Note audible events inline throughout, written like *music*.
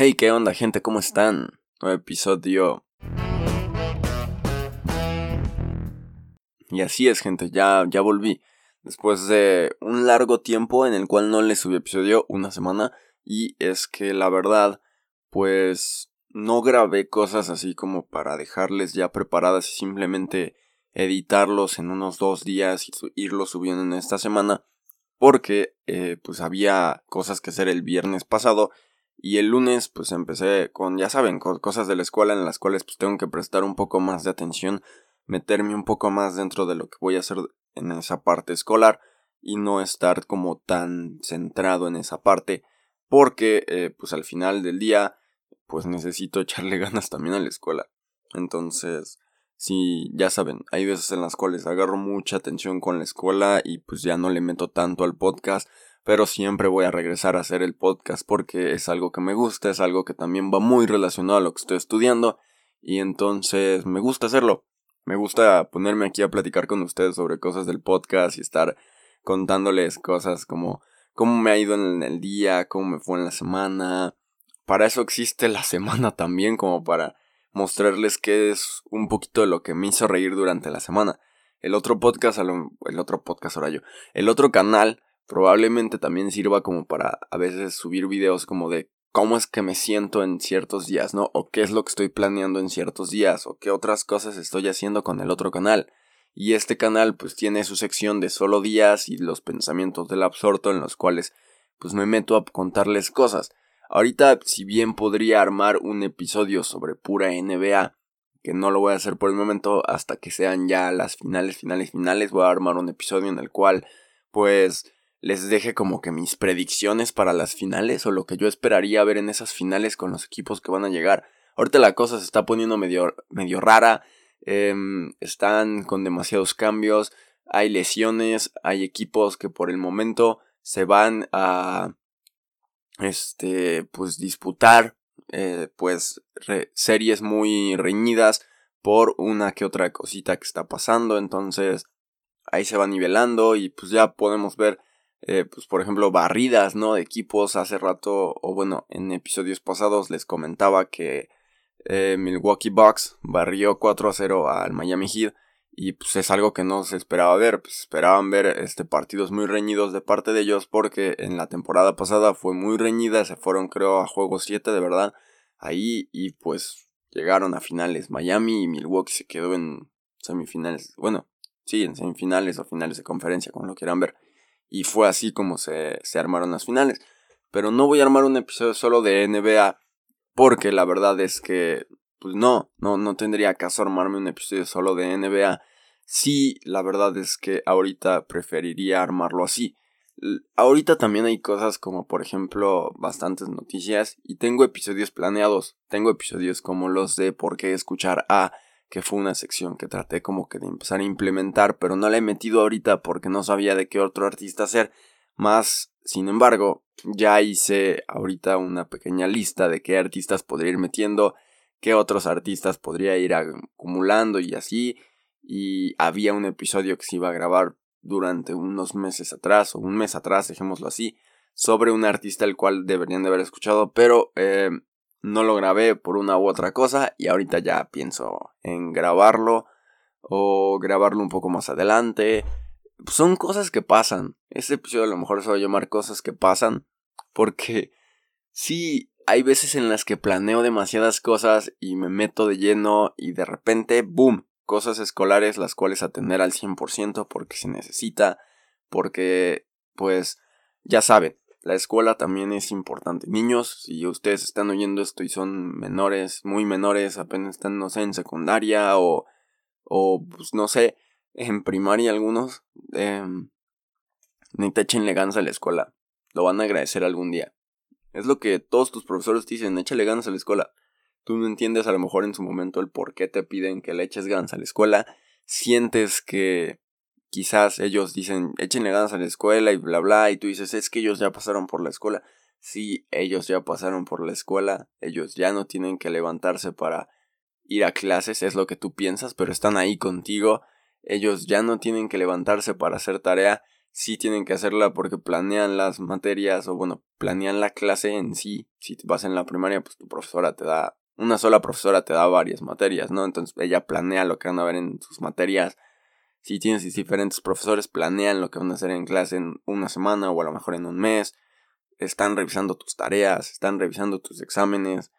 Hey, ¿qué onda gente? ¿Cómo están? Nuevo episodio. Y así es gente, ya, ya volví. Después de un largo tiempo en el cual no les subí episodio, una semana. Y es que la verdad, pues no grabé cosas así como para dejarles ya preparadas y simplemente editarlos en unos dos días y irlos subiendo en esta semana. Porque eh, pues había cosas que hacer el viernes pasado y el lunes pues empecé con, ya saben, cosas de la escuela en las cuales pues tengo que prestar un poco más de atención, meterme un poco más dentro de lo que voy a hacer en esa parte escolar y no estar como tan centrado en esa parte porque eh, pues al final del día pues necesito echarle *laughs* ganas también a la escuela. Entonces, sí, ya saben, hay veces en las cuales agarro mucha atención con la escuela y pues ya no le meto tanto al podcast pero siempre voy a regresar a hacer el podcast porque es algo que me gusta, es algo que también va muy relacionado a lo que estoy estudiando y entonces me gusta hacerlo. Me gusta ponerme aquí a platicar con ustedes sobre cosas del podcast y estar contándoles cosas como cómo me ha ido en el día, cómo me fue en la semana. Para eso existe la semana también, como para mostrarles qué es un poquito de lo que me hizo reír durante la semana. El otro podcast, el otro podcast ahora yo, el otro canal probablemente también sirva como para a veces subir videos como de cómo es que me siento en ciertos días, ¿no? O qué es lo que estoy planeando en ciertos días, o qué otras cosas estoy haciendo con el otro canal. Y este canal pues tiene su sección de solo días y los pensamientos del absorto en los cuales pues me meto a contarles cosas. Ahorita si bien podría armar un episodio sobre pura NBA, que no lo voy a hacer por el momento hasta que sean ya las finales, finales, finales, voy a armar un episodio en el cual pues les deje como que mis predicciones para las finales o lo que yo esperaría ver en esas finales con los equipos que van a llegar. Ahorita la cosa se está poniendo medio, medio rara, em, están con demasiados cambios, hay lesiones, hay equipos que por el momento se van a este pues disputar eh, pues series muy reñidas por una que otra cosita que está pasando entonces ahí se va nivelando y pues ya podemos ver eh, pues por ejemplo, barridas, ¿no? De equipos. Hace rato, o bueno, en episodios pasados les comentaba que eh, Milwaukee Bucks barrió 4 a 0 al Miami Heat. Y pues es algo que no se esperaba ver. Pues esperaban ver este partidos muy reñidos de parte de ellos. Porque en la temporada pasada fue muy reñida. Se fueron, creo, a juego 7 de verdad. Ahí. Y pues llegaron a finales. Miami y Milwaukee se quedó en semifinales. Bueno, sí, en semifinales o finales de conferencia, como lo quieran ver. Y fue así como se, se armaron las finales. Pero no voy a armar un episodio solo de NBA porque la verdad es que, pues no, no, no tendría caso armarme un episodio solo de NBA. Sí, la verdad es que ahorita preferiría armarlo así. Ahorita también hay cosas como por ejemplo bastantes noticias y tengo episodios planeados. Tengo episodios como los de por qué escuchar a que fue una sección que traté como que de empezar a implementar, pero no la he metido ahorita porque no sabía de qué otro artista hacer. Más, sin embargo, ya hice ahorita una pequeña lista de qué artistas podría ir metiendo, qué otros artistas podría ir acumulando y así. Y había un episodio que se iba a grabar durante unos meses atrás, o un mes atrás, dejémoslo así, sobre un artista el cual deberían de haber escuchado, pero eh, no lo grabé por una u otra cosa y ahorita ya pienso en grabarlo o grabarlo un poco más adelante. Son cosas que pasan. Este episodio a lo mejor se va a llamar cosas que pasan porque sí, hay veces en las que planeo demasiadas cosas y me meto de lleno y de repente, ¡boom! Cosas escolares las cuales atender al 100% porque se necesita, porque pues ya saben, la escuela también es importante. Niños, si ustedes están oyendo esto y son menores, muy menores, apenas están, no sé, en secundaria o, o pues no sé, en primaria algunos, eh, te echenle ganas a la escuela. Lo van a agradecer algún día. Es lo que todos tus profesores te dicen, échale ganas a la escuela. Tú no entiendes a lo mejor en su momento el por qué te piden que le eches ganas a la escuela. Sientes que quizás ellos dicen, échenle ganas a la escuela y bla bla, y tú dices, es que ellos ya pasaron por la escuela. Sí, ellos ya pasaron por la escuela, ellos ya no tienen que levantarse para ir a clases, es lo que tú piensas, pero están ahí contigo. Ellos ya no tienen que levantarse para hacer tarea, sí tienen que hacerla porque planean las materias o bueno, planean la clase en sí. Si vas en la primaria, pues tu profesora te da, una sola profesora te da varias materias, ¿no? Entonces ella planea lo que van a ver en sus materias. Si tienes diferentes profesores, planean lo que van a hacer en clase en una semana o a lo mejor en un mes. Están revisando tus tareas, están revisando tus exámenes.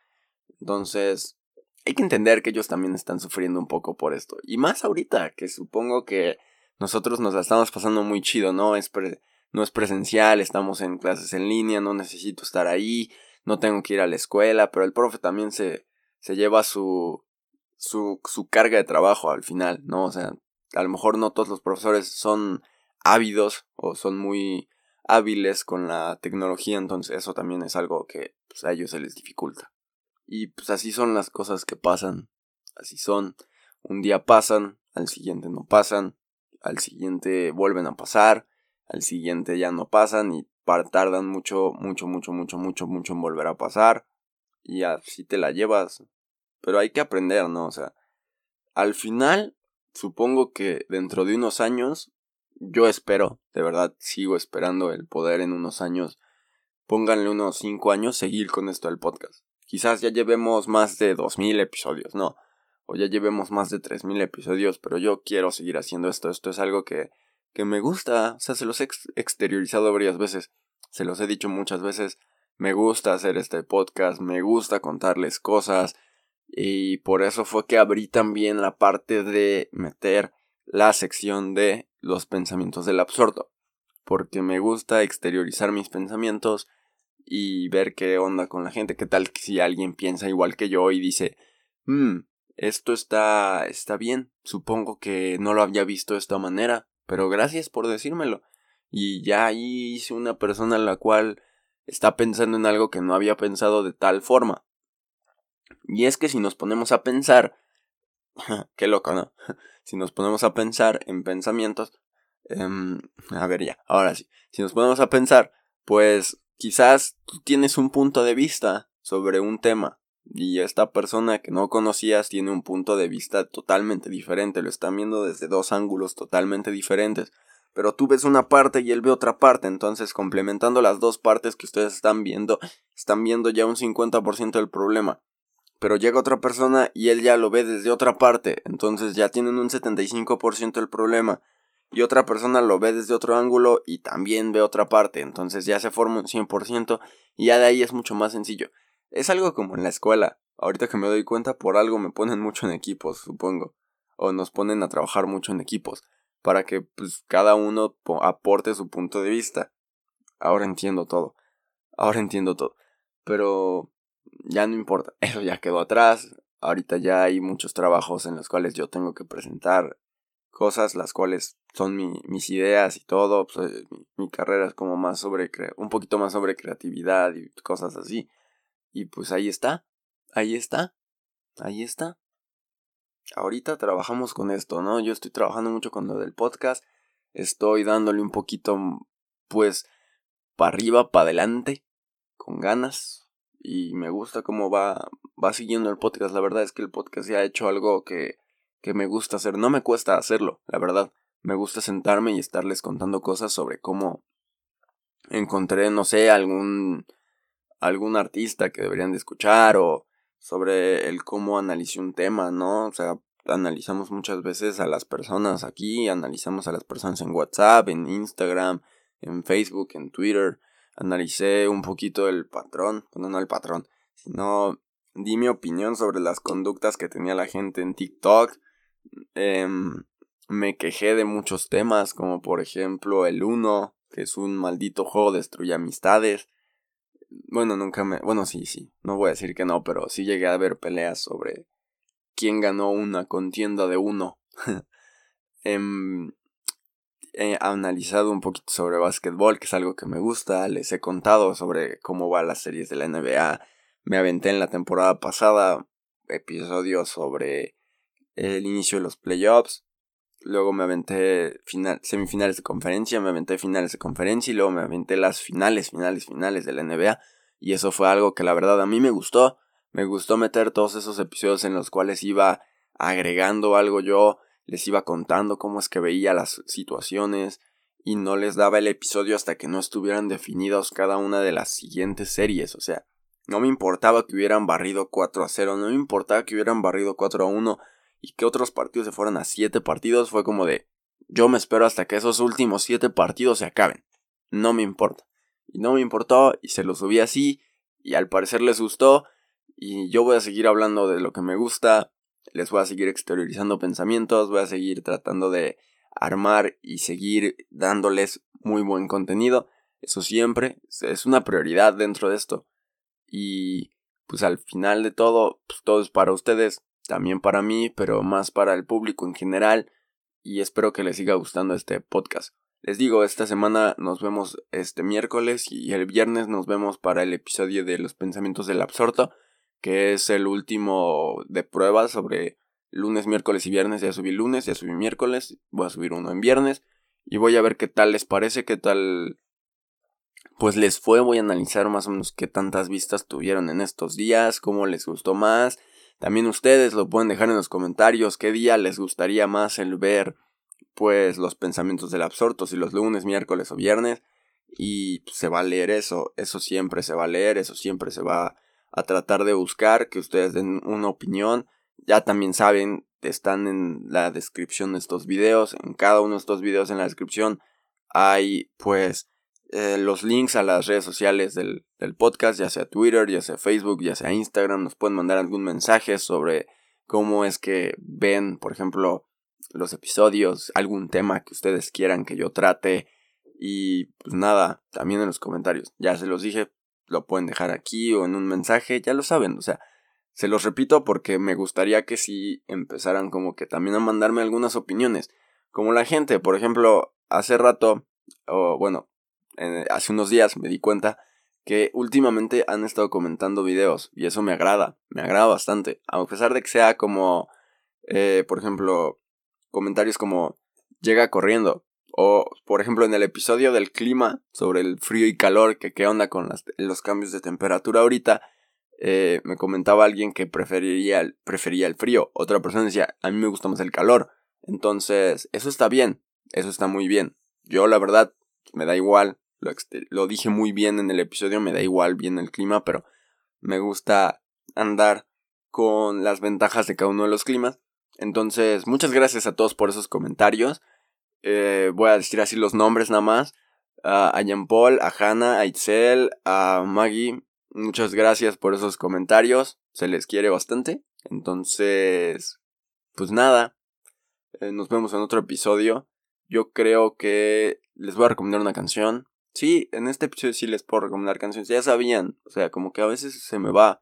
Entonces, hay que entender que ellos también están sufriendo un poco por esto. Y más ahorita, que supongo que nosotros nos la estamos pasando muy chido, ¿no? Es no es presencial, estamos en clases en línea, no necesito estar ahí, no tengo que ir a la escuela, pero el profe también se, se lleva su, su, su carga de trabajo al final, ¿no? O sea, a lo mejor no todos los profesores son ávidos o son muy hábiles con la tecnología, entonces eso también es algo que pues, a ellos se les dificulta. Y pues así son las cosas que pasan, así son. Un día pasan, al siguiente no pasan, al siguiente vuelven a pasar, al siguiente ya no pasan y tardan mucho, mucho, mucho, mucho, mucho, mucho en volver a pasar y así te la llevas. Pero hay que aprender, ¿no? O sea, al final, supongo que dentro de unos años, yo espero, de verdad sigo esperando el poder en unos años, pónganle unos 5 años, seguir con esto del podcast. Quizás ya llevemos más de 2000 episodios, no o ya llevemos más de 3.000 episodios, pero yo quiero seguir haciendo esto. Esto es algo que, que me gusta. O sea, se los he exteriorizado varias veces. Se los he dicho muchas veces. Me gusta hacer este podcast, me gusta contarles cosas. Y por eso fue que abrí también la parte de meter la sección de los pensamientos del absorto. Porque me gusta exteriorizar mis pensamientos y ver qué onda con la gente. ¿Qué tal si alguien piensa igual que yo y dice, hmm, esto está está bien. Supongo que no lo había visto de esta manera, pero gracias por decírmelo. Y ya ahí hice una persona la cual está pensando en algo que no había pensado de tal forma. Y es que si nos ponemos a pensar, *laughs* qué loco, ¿no? *laughs* si nos ponemos a pensar en pensamientos, em, a ver ya, ahora sí, si nos ponemos a pensar, pues quizás tú tienes un punto de vista sobre un tema y esta persona que no conocías tiene un punto de vista totalmente diferente, lo están viendo desde dos ángulos totalmente diferentes, pero tú ves una parte y él ve otra parte, entonces complementando las dos partes que ustedes están viendo, están viendo ya un 50% del problema. Pero llega otra persona y él ya lo ve desde otra parte, entonces ya tienen un 75% del problema. Y otra persona lo ve desde otro ángulo y también ve otra parte, entonces ya se forma un 100% y ya de ahí es mucho más sencillo. Es algo como en la escuela. Ahorita que me doy cuenta, por algo me ponen mucho en equipos, supongo. O nos ponen a trabajar mucho en equipos. Para que pues, cada uno aporte su punto de vista. Ahora entiendo todo. Ahora entiendo todo. Pero ya no importa. *laughs* Eso ya quedó atrás. Ahorita ya hay muchos trabajos en los cuales yo tengo que presentar cosas, las cuales son mis ideas y todo. Pues, mi, mi, carrera es como más sobre, un poquito más sobre creatividad y cosas así. Y pues ahí está, ahí está, ahí está. Ahorita trabajamos con esto, ¿no? Yo estoy trabajando mucho con lo del podcast. Estoy dándole un poquito, pues, para arriba, para adelante, con ganas. Y me gusta cómo va, va siguiendo el podcast. La verdad es que el podcast ya ha hecho algo que, que me gusta hacer. No me cuesta hacerlo, la verdad. Me gusta sentarme y estarles contando cosas sobre cómo encontré, no sé, algún algún artista que deberían de escuchar o sobre el cómo analicé un tema, ¿no? O sea, analizamos muchas veces a las personas aquí, analizamos a las personas en WhatsApp, en Instagram, en Facebook, en Twitter. Analicé un poquito el patrón, bueno, no el patrón, sino di mi opinión sobre las conductas que tenía la gente en TikTok. Em, me quejé de muchos temas, como por ejemplo el 1, que es un maldito juego, destruye amistades. Bueno, nunca me... Bueno, sí, sí. No voy a decir que no, pero sí llegué a ver peleas sobre quién ganó una contienda de uno. *laughs* Em, he analizado un poquito sobre básquetbol, que es algo que me gusta. Les he contado sobre cómo van las series de la NBA. Me aventé en la temporada pasada episodios sobre el inicio de los playoffs. Luego me aventé final, semifinales de conferencia, me aventé finales de conferencia y luego me aventé las finales, finales, finales de la NBA. Y eso fue algo que la verdad a mí me gustó. Me gustó meter todos esos episodios en los cuales iba agregando algo yo, les iba contando cómo es que veía las situaciones y no les daba el episodio hasta que no estuvieran definidos cada una de las siguientes series. O sea, no me importaba que hubieran barrido 4 a 0, no me importaba que hubieran barrido 4 a 1 y que otros partidos se fueran a 7 partidos. Fue como de, yo me espero hasta que esos últimos 7 partidos se acaben. No me importa. Y no me importó y se lo subí así y al parecer les gustó y yo voy a seguir hablando de lo que me gusta, les voy a seguir exteriorizando pensamientos, voy a seguir tratando de armar y seguir dándoles muy buen contenido. Eso siempre es una prioridad dentro de esto. Y pues al final de todo, pues todo es para ustedes, también para mí, pero más para el público en general. Y espero que les siga gustando este podcast. Les digo, esta semana nos vemos este miércoles y el viernes nos vemos para el episodio de los pensamientos del absorto, que es el último de pruebas sobre lunes, miércoles y viernes. Ya subí lunes, ya subí miércoles, voy a subir uno en viernes y voy a ver qué tal les parece, qué tal pues les fue, voy a analizar más o menos qué tantas vistas tuvieron en estos días, cómo les gustó más. También ustedes lo pueden dejar en los comentarios qué día les gustaría más el ver pues los pensamientos del absorto, si los lunes, miércoles o viernes. Y se va a leer eso, eso siempre se va a leer, eso siempre se va a tratar de buscar, que ustedes den una opinión. Ya también saben, están en la descripción de estos videos, en cada uno de estos videos en la descripción hay pues eh, los links a las redes sociales del, del, podcast, ya sea Twitter, ya sea Facebook, ya sea Instagram, nos pueden mandar algún mensaje sobre cómo es que ven, por ejemplo, los episodios, algún tema que ustedes quieran que yo trate. Y pues nada, también en los comentarios, ya se los dije, lo pueden dejar aquí o en un mensaje, ya lo saben, o sea, se los repito porque me gustaría que si empezaran como que también a mandarme algunas opiniones, como la gente, por ejemplo, hace rato, o bueno, hace unos días me di cuenta que últimamente han estado comentando videos y eso me agrada, me agrada bastante, a pesar de que sea como, eh, por ejemplo, comentarios como llega corriendo o por ejemplo en el episodio del clima sobre el frío y calor que qué onda con los cambios de temperatura ahorita eh, me comentaba alguien que preferiría el, prefería el frío otra persona decía a mí me gusta más el calor entonces eso está bien eso está muy bien yo la verdad me da igual lo, dije muy bien en el episodio, me da igual bien el clima, pero me gusta andar con las ventajas de cada uno de los climas. Entonces, muchas gracias a todos por esos comentarios. Eh, voy a decir así los nombres nada más. a Jean Paul, a Hannah, a Itzel, a Maggie. Muchas gracias por esos comentarios. Se les quiere bastante. Entonces, pues nada. Eh, nos vemos en otro episodio. Yo creo que les voy a recomendar una canción. Sí, en este episodio sí les puedo recomendar canciones. Ya sabían, o sea, como que a veces se me va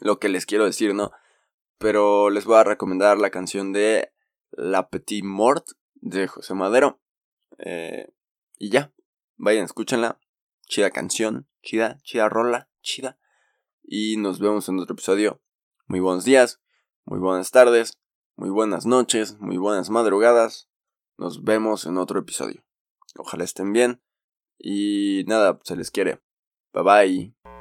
lo que les quiero decir, ¿no? Pero les voy a recomendar la canción de La Petit Mort de José Madero. Eh, y ya, vayan, escúchenla. Chida canción, chida, chida rola, chida. Y nos vemos en otro episodio. Muy buenos días, muy buenas tardes, muy buenas noches, muy buenas madrugadas. Nos vemos en otro episodio. Ojalá estén bien. Y nada, se les quiere. Bye bye.